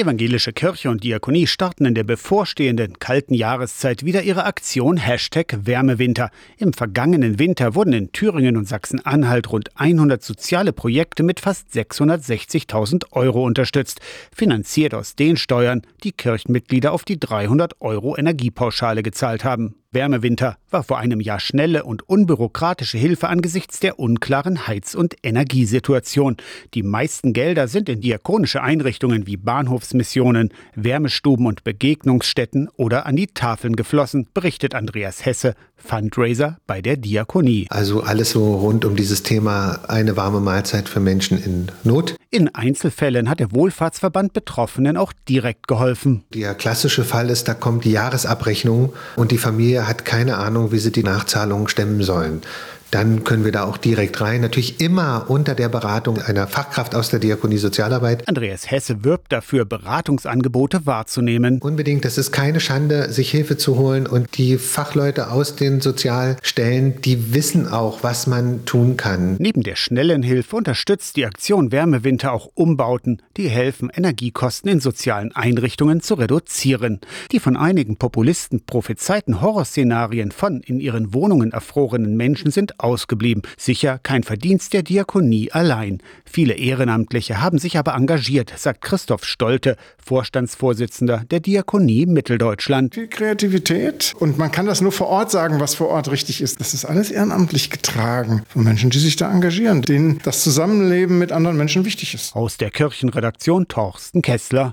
Evangelische Kirche und Diakonie starten in der bevorstehenden kalten Jahreszeit wieder ihre Aktion Hashtag Wärmewinter. Im vergangenen Winter wurden in Thüringen und Sachsen-Anhalt rund 100 soziale Projekte mit fast 660.000 Euro unterstützt, finanziert aus den Steuern, die Kirchenmitglieder auf die 300 Euro Energiepauschale gezahlt haben. Wärmewinter war vor einem Jahr schnelle und unbürokratische Hilfe angesichts der unklaren Heiz- und Energiesituation. Die meisten Gelder sind in diakonische Einrichtungen wie Bahnhofsmissionen, Wärmestuben und Begegnungsstätten oder an die Tafeln geflossen, berichtet Andreas Hesse, Fundraiser bei der Diakonie. Also alles so rund um dieses Thema eine warme Mahlzeit für Menschen in Not. In Einzelfällen hat der Wohlfahrtsverband Betroffenen auch direkt geholfen. Der klassische Fall ist, da kommt die Jahresabrechnung und die Familie hat keine Ahnung, wie sie die Nachzahlungen stemmen sollen dann können wir da auch direkt rein. Natürlich immer unter der Beratung einer Fachkraft aus der Diakonie Sozialarbeit. Andreas Hesse wirbt dafür, Beratungsangebote wahrzunehmen. Unbedingt, das ist keine Schande, sich Hilfe zu holen. Und die Fachleute aus den Sozialstellen, die wissen auch, was man tun kann. Neben der schnellen Hilfe unterstützt die Aktion Wärmewinter auch Umbauten, die helfen, Energiekosten in sozialen Einrichtungen zu reduzieren. Die von einigen Populisten prophezeiten Horrorszenarien von in ihren Wohnungen erfrorenen Menschen sind ausgeblieben. Sicher kein Verdienst der Diakonie allein. Viele Ehrenamtliche haben sich aber engagiert, sagt Christoph Stolte, Vorstandsvorsitzender der Diakonie Mitteldeutschland. Viel Kreativität und man kann das nur vor Ort sagen, was vor Ort richtig ist. Das ist alles ehrenamtlich getragen von Menschen, die sich da engagieren, denen das Zusammenleben mit anderen Menschen wichtig ist. Aus der Kirchenredaktion Torsten Kessler.